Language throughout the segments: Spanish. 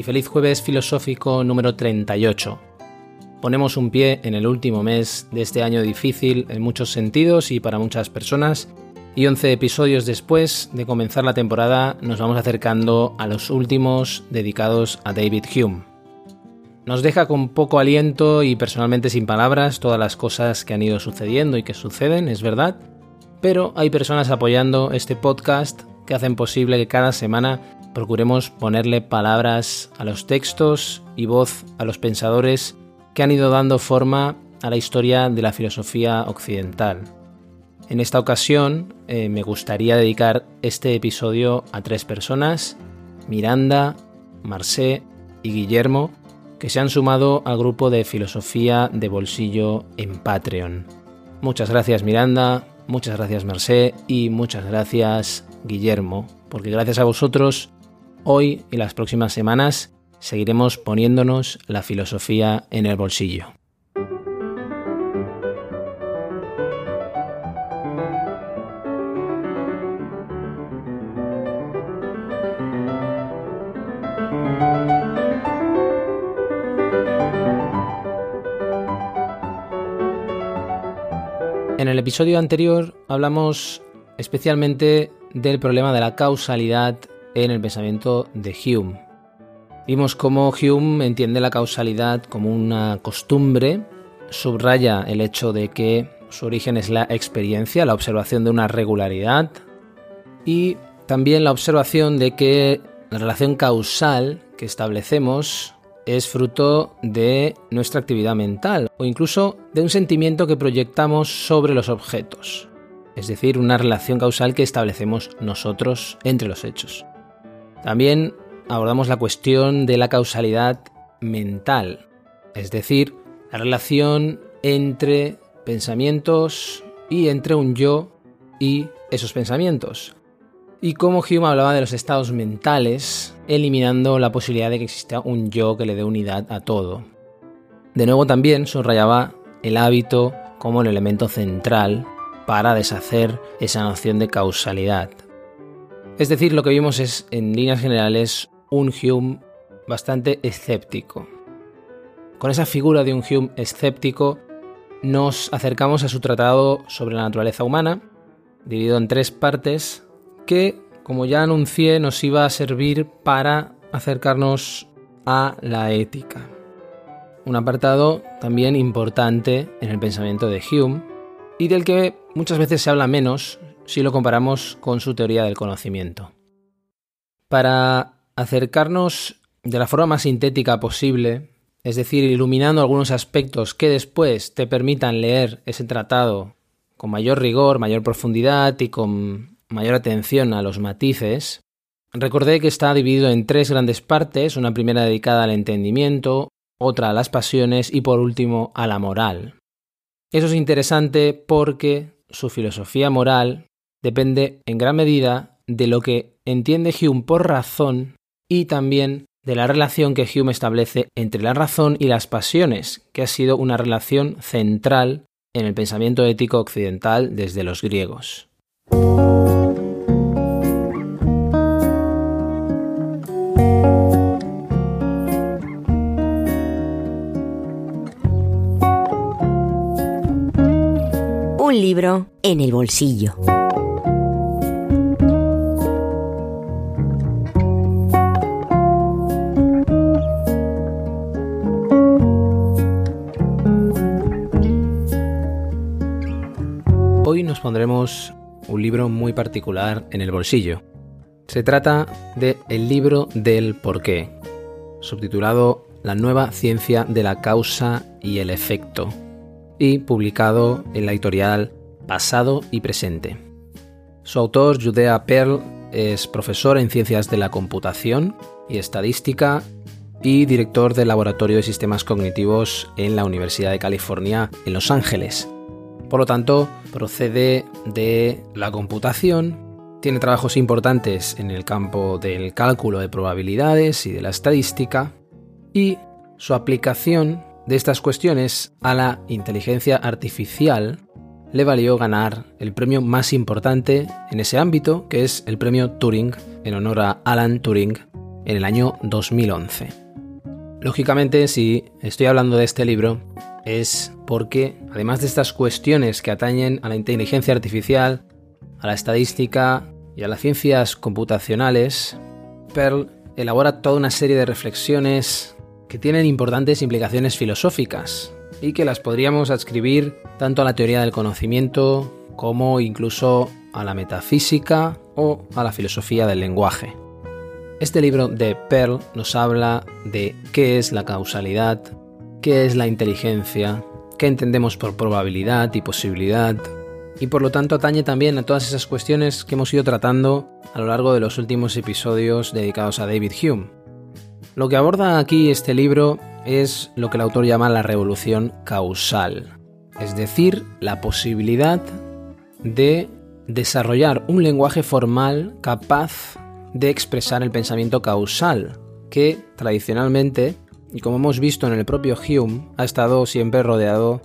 Y feliz jueves filosófico número 38. Ponemos un pie en el último mes de este año difícil en muchos sentidos y para muchas personas, y 11 episodios después de comenzar la temporada nos vamos acercando a los últimos dedicados a David Hume. Nos deja con poco aliento y personalmente sin palabras todas las cosas que han ido sucediendo y que suceden, es verdad, pero hay personas apoyando este podcast que hacen posible que cada semana procuremos ponerle palabras a los textos y voz a los pensadores que han ido dando forma a la historia de la filosofía occidental. En esta ocasión eh, me gustaría dedicar este episodio a tres personas, Miranda, Marcé y Guillermo, que se han sumado al grupo de filosofía de bolsillo en Patreon. Muchas gracias Miranda, muchas gracias Marcé y muchas gracias Guillermo, porque gracias a vosotros Hoy y las próximas semanas seguiremos poniéndonos la filosofía en el bolsillo. En el episodio anterior hablamos especialmente del problema de la causalidad en el pensamiento de Hume. Vimos cómo Hume entiende la causalidad como una costumbre, subraya el hecho de que su origen es la experiencia, la observación de una regularidad y también la observación de que la relación causal que establecemos es fruto de nuestra actividad mental o incluso de un sentimiento que proyectamos sobre los objetos, es decir, una relación causal que establecemos nosotros entre los hechos. También abordamos la cuestión de la causalidad mental, es decir, la relación entre pensamientos y entre un yo y esos pensamientos. Y cómo Hume hablaba de los estados mentales, eliminando la posibilidad de que exista un yo que le dé unidad a todo. De nuevo también subrayaba el hábito como el elemento central para deshacer esa noción de causalidad. Es decir, lo que vimos es, en líneas generales, un Hume bastante escéptico. Con esa figura de un Hume escéptico, nos acercamos a su tratado sobre la naturaleza humana, dividido en tres partes, que, como ya anuncié, nos iba a servir para acercarnos a la ética. Un apartado también importante en el pensamiento de Hume y del que muchas veces se habla menos si lo comparamos con su teoría del conocimiento. Para acercarnos de la forma más sintética posible, es decir, iluminando algunos aspectos que después te permitan leer ese tratado con mayor rigor, mayor profundidad y con mayor atención a los matices, recordé que está dividido en tres grandes partes, una primera dedicada al entendimiento, otra a las pasiones y por último a la moral. Eso es interesante porque su filosofía moral depende en gran medida de lo que entiende Hume por razón y también de la relación que Hume establece entre la razón y las pasiones, que ha sido una relación central en el pensamiento ético occidental desde los griegos. Un libro en el bolsillo. Pondremos un libro muy particular en el bolsillo. Se trata de El libro del porqué, subtitulado La nueva ciencia de la causa y el efecto, y publicado en la editorial Pasado y Presente. Su autor, Judea Pearl, es profesor en Ciencias de la Computación y Estadística y director del Laboratorio de Sistemas Cognitivos en la Universidad de California en Los Ángeles. Por lo tanto, procede de la computación, tiene trabajos importantes en el campo del cálculo de probabilidades y de la estadística, y su aplicación de estas cuestiones a la inteligencia artificial le valió ganar el premio más importante en ese ámbito, que es el premio Turing, en honor a Alan Turing, en el año 2011. Lógicamente, si estoy hablando de este libro, es porque, además de estas cuestiones que atañen a la inteligencia artificial, a la estadística y a las ciencias computacionales, Pearl elabora toda una serie de reflexiones que tienen importantes implicaciones filosóficas y que las podríamos adscribir tanto a la teoría del conocimiento como incluso a la metafísica o a la filosofía del lenguaje. Este libro de Pearl nos habla de qué es la causalidad, qué es la inteligencia, qué entendemos por probabilidad y posibilidad, y por lo tanto atañe también a todas esas cuestiones que hemos ido tratando a lo largo de los últimos episodios dedicados a David Hume. Lo que aborda aquí este libro es lo que el autor llama la revolución causal, es decir, la posibilidad de desarrollar un lenguaje formal capaz de expresar el pensamiento causal, que tradicionalmente, y como hemos visto en el propio Hume, ha estado siempre rodeado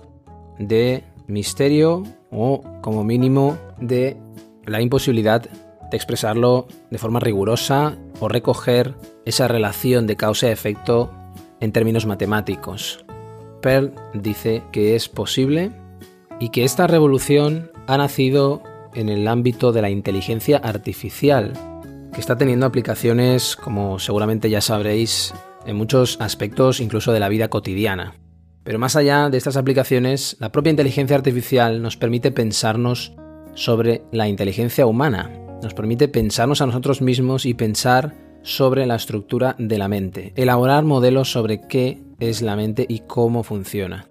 de misterio o como mínimo de la imposibilidad de expresarlo de forma rigurosa o recoger esa relación de causa-efecto en términos matemáticos. Pearl dice que es posible y que esta revolución ha nacido en el ámbito de la inteligencia artificial que está teniendo aplicaciones, como seguramente ya sabréis, en muchos aspectos incluso de la vida cotidiana. Pero más allá de estas aplicaciones, la propia inteligencia artificial nos permite pensarnos sobre la inteligencia humana, nos permite pensarnos a nosotros mismos y pensar sobre la estructura de la mente, elaborar modelos sobre qué es la mente y cómo funciona.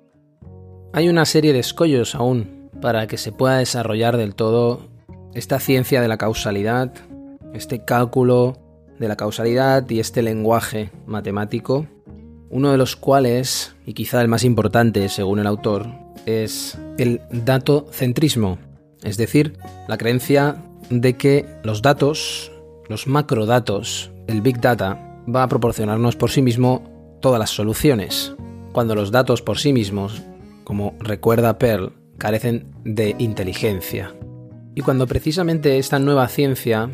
Hay una serie de escollos aún para que se pueda desarrollar del todo esta ciencia de la causalidad, este cálculo de la causalidad y este lenguaje matemático, uno de los cuales, y quizá el más importante según el autor, es el datocentrismo, es decir, la creencia de que los datos, los macrodatos, el big data, va a proporcionarnos por sí mismo todas las soluciones, cuando los datos por sí mismos, como recuerda Pearl, carecen de inteligencia. Y cuando precisamente esta nueva ciencia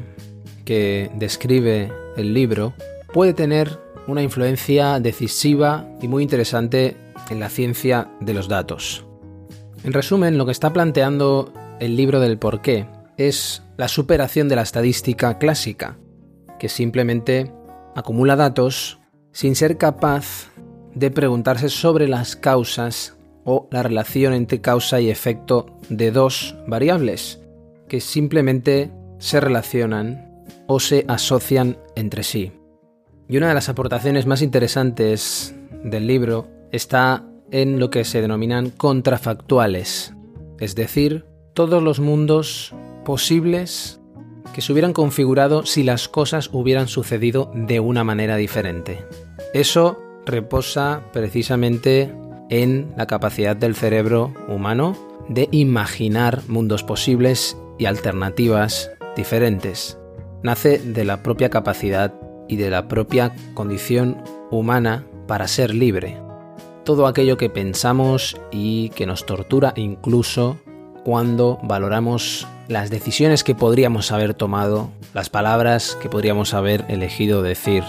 que describe el libro puede tener una influencia decisiva y muy interesante en la ciencia de los datos. En resumen, lo que está planteando el libro del porqué es la superación de la estadística clásica, que simplemente acumula datos sin ser capaz de preguntarse sobre las causas o la relación entre causa y efecto de dos variables, que simplemente se relacionan o se asocian entre sí. Y una de las aportaciones más interesantes del libro está en lo que se denominan contrafactuales, es decir, todos los mundos posibles que se hubieran configurado si las cosas hubieran sucedido de una manera diferente. Eso reposa precisamente en la capacidad del cerebro humano de imaginar mundos posibles y alternativas diferentes nace de la propia capacidad y de la propia condición humana para ser libre. Todo aquello que pensamos y que nos tortura incluso cuando valoramos las decisiones que podríamos haber tomado, las palabras que podríamos haber elegido decir,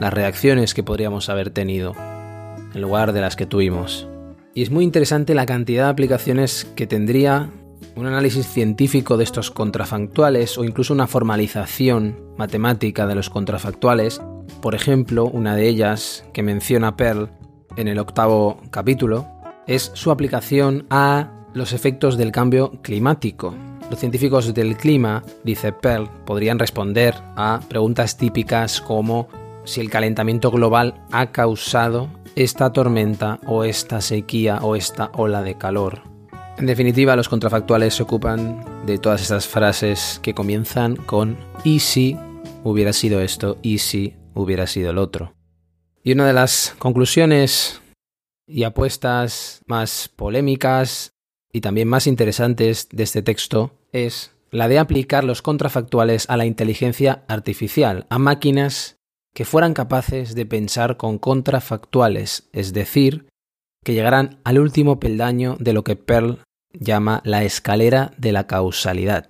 las reacciones que podríamos haber tenido, en lugar de las que tuvimos. Y es muy interesante la cantidad de aplicaciones que tendría un análisis científico de estos contrafactuales o incluso una formalización matemática de los contrafactuales, por ejemplo, una de ellas que menciona Pearl en el octavo capítulo, es su aplicación a los efectos del cambio climático. Los científicos del clima, dice Pearl, podrían responder a preguntas típicas como si el calentamiento global ha causado esta tormenta o esta sequía o esta ola de calor. En definitiva, los contrafactuales se ocupan de todas estas frases que comienzan con y si hubiera sido esto, y si hubiera sido el otro. Y una de las conclusiones y apuestas más polémicas y también más interesantes de este texto es la de aplicar los contrafactuales a la inteligencia artificial, a máquinas que fueran capaces de pensar con contrafactuales, es decir, que llegaran al último peldaño de lo que Pearl llama la escalera de la causalidad,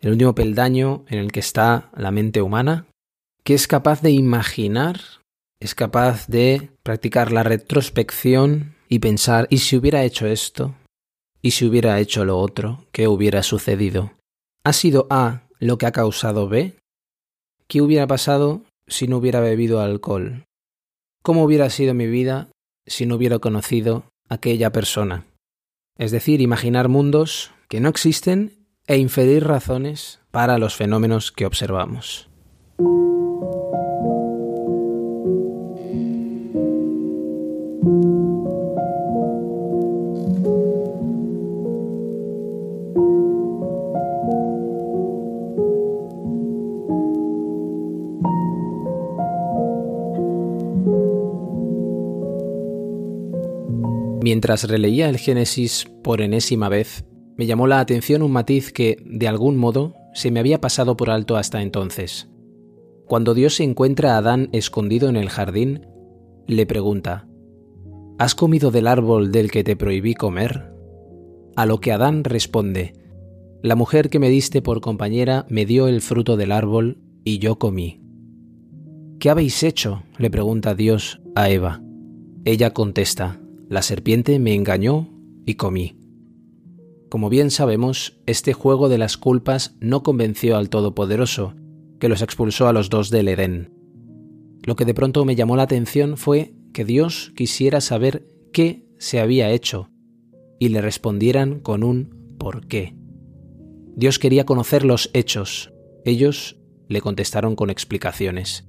el último peldaño en el que está la mente humana, que es capaz de imaginar, es capaz de practicar la retrospección y pensar, ¿y si hubiera hecho esto? ¿Y si hubiera hecho lo otro? ¿Qué hubiera sucedido? ¿Ha sido A lo que ha causado B? ¿Qué hubiera pasado si no hubiera bebido alcohol? ¿Cómo hubiera sido mi vida si no hubiera conocido aquella persona? Es decir, imaginar mundos que no existen e inferir razones para los fenómenos que observamos. Mientras releía el Génesis por enésima vez, me llamó la atención un matiz que, de algún modo, se me había pasado por alto hasta entonces. Cuando Dios se encuentra a Adán escondido en el jardín, le pregunta, ¿Has comido del árbol del que te prohibí comer? A lo que Adán responde, La mujer que me diste por compañera me dio el fruto del árbol y yo comí. ¿Qué habéis hecho? le pregunta Dios a Eva. Ella contesta, la serpiente me engañó y comí. Como bien sabemos, este juego de las culpas no convenció al Todopoderoso, que los expulsó a los dos del Edén. Lo que de pronto me llamó la atención fue que Dios quisiera saber qué se había hecho y le respondieran con un ¿por qué? Dios quería conocer los hechos. Ellos le contestaron con explicaciones.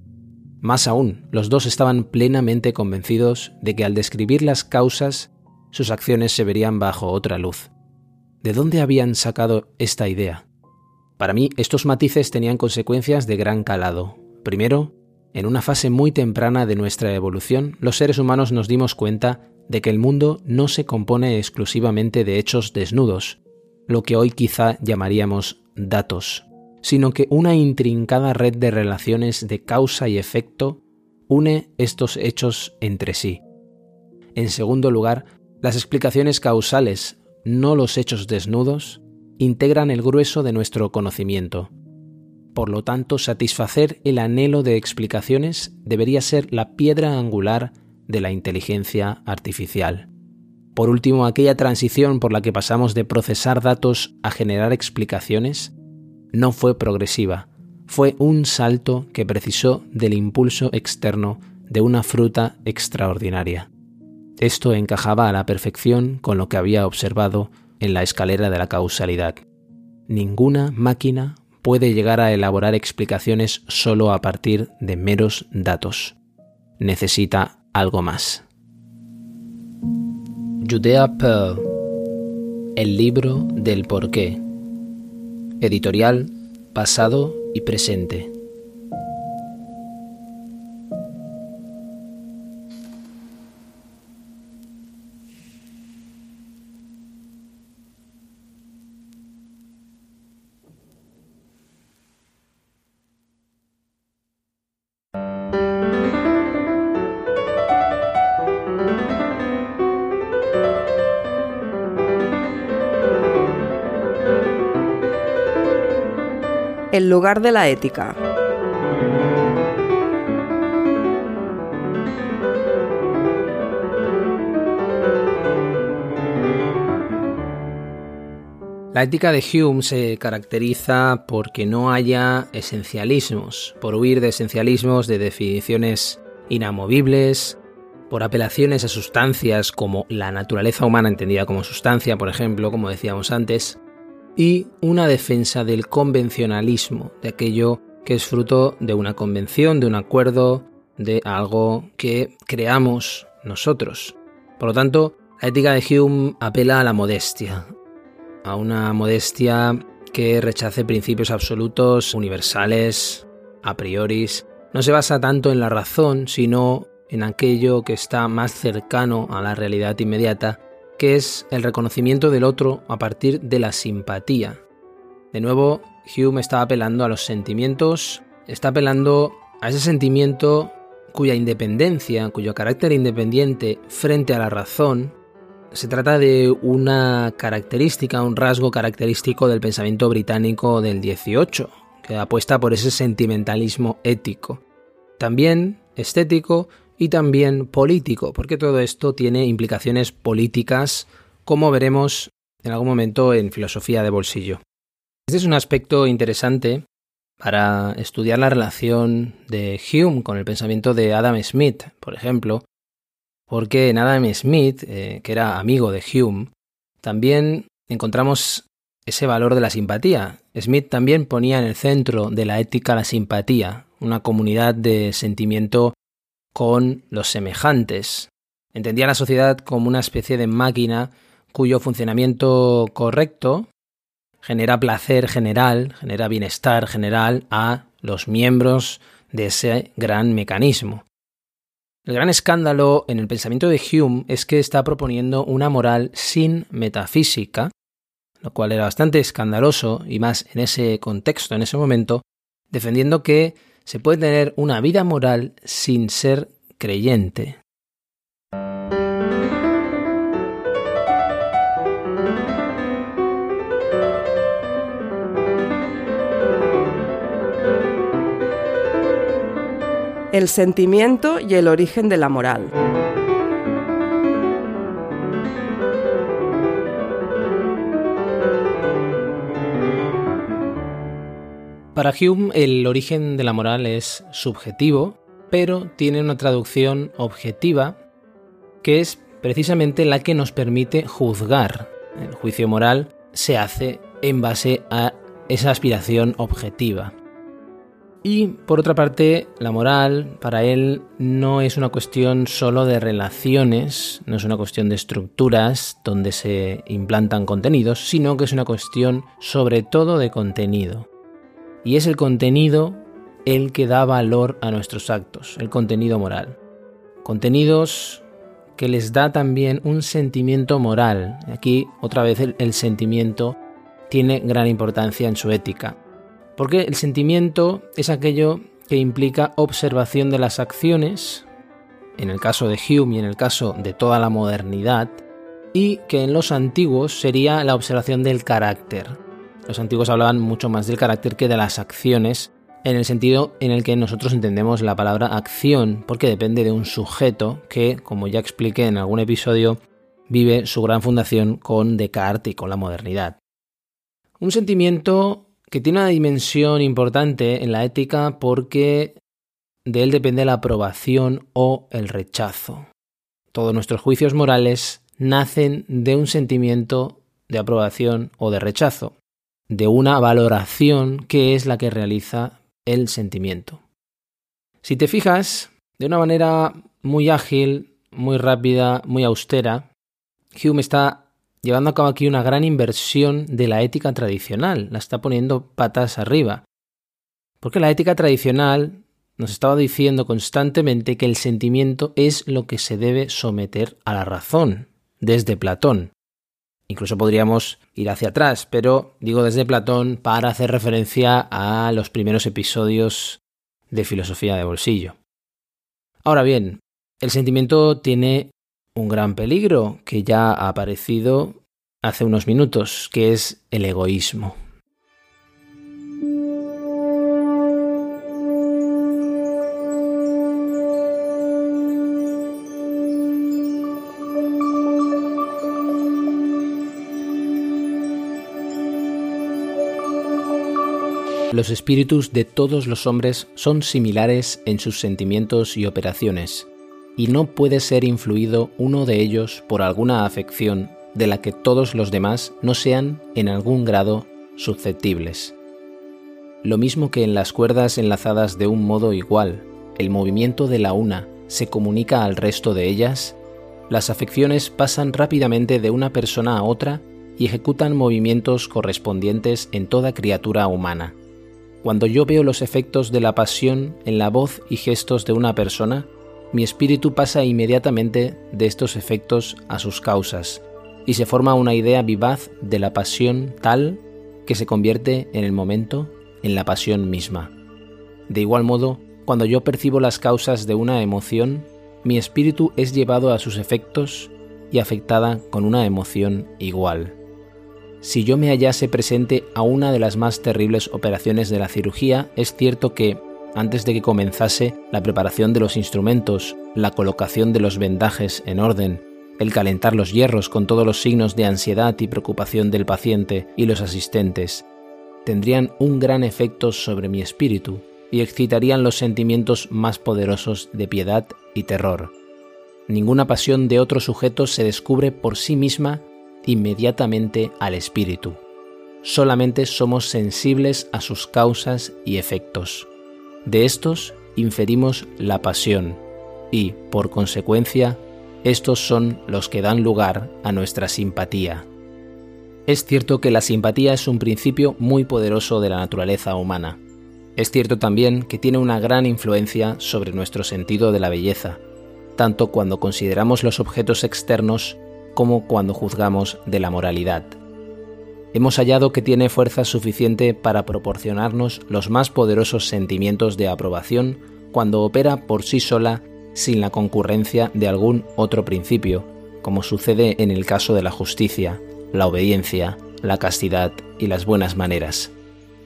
Más aún, los dos estaban plenamente convencidos de que al describir las causas, sus acciones se verían bajo otra luz. ¿De dónde habían sacado esta idea? Para mí, estos matices tenían consecuencias de gran calado. Primero, en una fase muy temprana de nuestra evolución, los seres humanos nos dimos cuenta de que el mundo no se compone exclusivamente de hechos desnudos, lo que hoy quizá llamaríamos datos sino que una intrincada red de relaciones de causa y efecto une estos hechos entre sí. En segundo lugar, las explicaciones causales, no los hechos desnudos, integran el grueso de nuestro conocimiento. Por lo tanto, satisfacer el anhelo de explicaciones debería ser la piedra angular de la inteligencia artificial. Por último, aquella transición por la que pasamos de procesar datos a generar explicaciones no fue progresiva, fue un salto que precisó del impulso externo de una fruta extraordinaria. Esto encajaba a la perfección con lo que había observado en la escalera de la causalidad. Ninguna máquina puede llegar a elaborar explicaciones solo a partir de meros datos. Necesita algo más. Judea Pearl El libro del porqué Editorial Pasado y Presente. El lugar de la ética. La ética de Hume se caracteriza porque no haya esencialismos, por huir de esencialismos, de definiciones inamovibles, por apelaciones a sustancias como la naturaleza humana entendida como sustancia, por ejemplo, como decíamos antes, y una defensa del convencionalismo, de aquello que es fruto de una convención, de un acuerdo, de algo que creamos nosotros. Por lo tanto, la ética de Hume apela a la modestia, a una modestia que rechace principios absolutos, universales, a priori. No se basa tanto en la razón, sino en aquello que está más cercano a la realidad inmediata, que es el reconocimiento del otro a partir de la simpatía. De nuevo, Hume está apelando a los sentimientos, está apelando a ese sentimiento cuya independencia, cuyo carácter independiente frente a la razón, se trata de una característica, un rasgo característico del pensamiento británico del 18, que apuesta por ese sentimentalismo ético, también estético y también político, porque todo esto tiene implicaciones políticas, como veremos en algún momento en filosofía de bolsillo. Este es un aspecto interesante para estudiar la relación de Hume con el pensamiento de Adam Smith, por ejemplo, porque en Adam Smith, eh, que era amigo de Hume, también encontramos ese valor de la simpatía. Smith también ponía en el centro de la ética la simpatía, una comunidad de sentimiento con los semejantes. Entendía la sociedad como una especie de máquina cuyo funcionamiento correcto genera placer general, genera bienestar general a los miembros de ese gran mecanismo. El gran escándalo en el pensamiento de Hume es que está proponiendo una moral sin metafísica, lo cual era bastante escandaloso y más en ese contexto, en ese momento, defendiendo que se puede tener una vida moral sin ser creyente. El sentimiento y el origen de la moral. Para Hume el origen de la moral es subjetivo, pero tiene una traducción objetiva que es precisamente la que nos permite juzgar. El juicio moral se hace en base a esa aspiración objetiva. Y por otra parte, la moral para él no es una cuestión solo de relaciones, no es una cuestión de estructuras donde se implantan contenidos, sino que es una cuestión sobre todo de contenido. Y es el contenido el que da valor a nuestros actos, el contenido moral. Contenidos que les da también un sentimiento moral. Aquí otra vez el, sentimiento tiene gran importancia en su ética. Porque el sentimiento es aquello que implica observación de las acciones, en el caso de Hume y en el caso de toda la modernidad, y que en los antiguos sería la observación del carácter. Los antiguos hablaban mucho más del carácter que de las acciones, en el sentido en el que nosotros entendemos la palabra acción, porque depende de un sujeto que, como ya expliqué en algún episodio, vive su gran fundación con Descartes y con la modernidad. Un sentimiento que tiene una dimensión importante en la ética porque de él depende la aprobación o el rechazo. Todos nuestros juicios morales nacen de un sentimiento de aprobación o de rechazo, de una valoración que es la que realiza el sentimiento. Si te fijas, de una manera muy ágil, muy rápida, muy austera, Hume está llevando a cabo aquí una gran inversión de la ética tradicional, la está poniendo patas arriba. Porque la ética tradicional nos estaba diciendo constantemente que el sentimiento es lo que se debe someter a la razón, desde Platón. Incluso podríamos ir hacia atrás, pero digo desde Platón para hacer referencia a los primeros episodios de filosofía de bolsillo. Ahora bien, el sentimiento tiene un gran peligro que ya ha aparecido hace unos minutos, que es el egoísmo. Los espíritus de todos los hombres son similares en sus sentimientos y operaciones, y no puede ser influido uno de ellos por alguna afección de la que todos los demás no sean en algún grado susceptibles. Lo mismo que en las cuerdas enlazadas de un modo igual, el movimiento de la una se comunica al resto de ellas, las afecciones pasan rápidamente de una persona a otra y ejecutan movimientos correspondientes en toda criatura humana. Cuando yo veo los efectos de la pasión en la voz y gestos de una persona, mi espíritu pasa inmediatamente de estos efectos a sus causas, y se forma una idea vivaz de la pasión tal que se convierte en el momento en la pasión misma. De igual modo, cuando yo percibo las causas de una emoción, mi espíritu es llevado a sus efectos y afectada con una emoción igual. Si yo me hallase presente a una de las más terribles operaciones de la cirugía, es cierto que, antes de que comenzase la preparación de los instrumentos, la colocación de los vendajes en orden, el calentar los hierros con todos los signos de ansiedad y preocupación del paciente y los asistentes, tendrían un gran efecto sobre mi espíritu y excitarían los sentimientos más poderosos de piedad y terror. Ninguna pasión de otro sujeto se descubre por sí misma inmediatamente al espíritu. Solamente somos sensibles a sus causas y efectos. De estos inferimos la pasión y, por consecuencia, estos son los que dan lugar a nuestra simpatía. Es cierto que la simpatía es un principio muy poderoso de la naturaleza humana. Es cierto también que tiene una gran influencia sobre nuestro sentido de la belleza, tanto cuando consideramos los objetos externos como cuando juzgamos de la moralidad. Hemos hallado que tiene fuerza suficiente para proporcionarnos los más poderosos sentimientos de aprobación cuando opera por sí sola sin la concurrencia de algún otro principio, como sucede en el caso de la justicia, la obediencia, la castidad y las buenas maneras.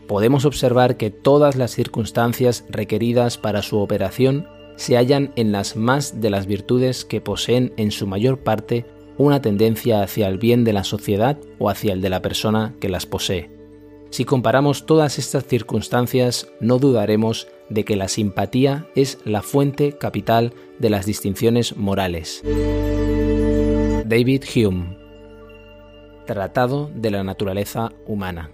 Podemos observar que todas las circunstancias requeridas para su operación se hallan en las más de las virtudes que poseen en su mayor parte una tendencia hacia el bien de la sociedad o hacia el de la persona que las posee. Si comparamos todas estas circunstancias, no dudaremos de que la simpatía es la fuente capital de las distinciones morales. David Hume Tratado de la Naturaleza Humana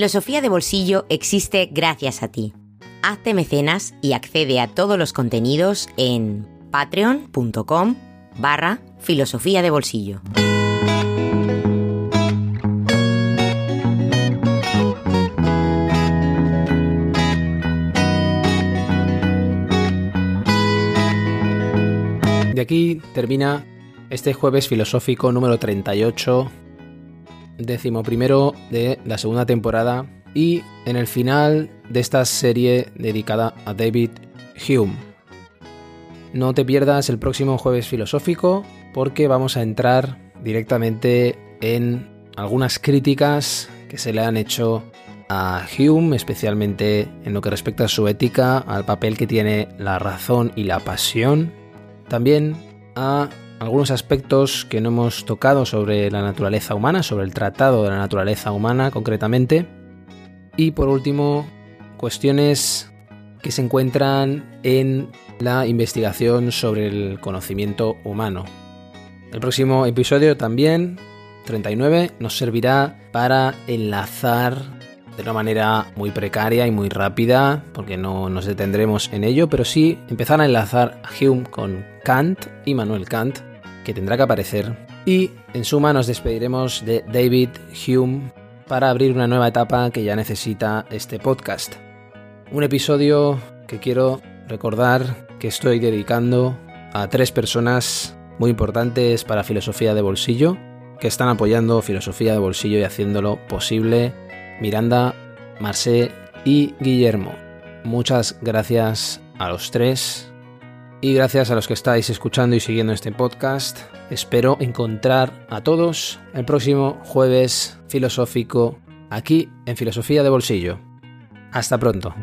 Filosofía de Bolsillo existe gracias a ti. Hazte mecenas y accede a todos los contenidos en patreon.com barra filosofía de bolsillo. De aquí termina este jueves filosófico número 38 décimo primero de la segunda temporada y en el final de esta serie dedicada a David Hume. No te pierdas el próximo jueves filosófico porque vamos a entrar directamente en algunas críticas que se le han hecho a Hume, especialmente en lo que respecta a su ética, al papel que tiene la razón y la pasión, también a algunos aspectos que no hemos tocado sobre la naturaleza humana, sobre el tratado de la naturaleza humana concretamente. Y por último, cuestiones que se encuentran en la investigación sobre el conocimiento humano. El próximo episodio también, 39, nos servirá para enlazar de una manera muy precaria y muy rápida, porque no nos detendremos en ello, pero sí empezar a enlazar a Hume con Kant, y Manuel Kant, que tendrá que aparecer. Y en suma nos despediremos de David Hume para abrir una nueva etapa que ya necesita este podcast. Un episodio que quiero recordar que estoy dedicando a tres personas muy importantes para Filosofía de Bolsillo, que están apoyando Filosofía de Bolsillo y haciéndolo posible. Miranda, Marcé y Guillermo. Muchas gracias a los tres y gracias a los que estáis escuchando y siguiendo este podcast. Espero encontrar a todos el próximo jueves filosófico aquí en Filosofía de Bolsillo. Hasta pronto.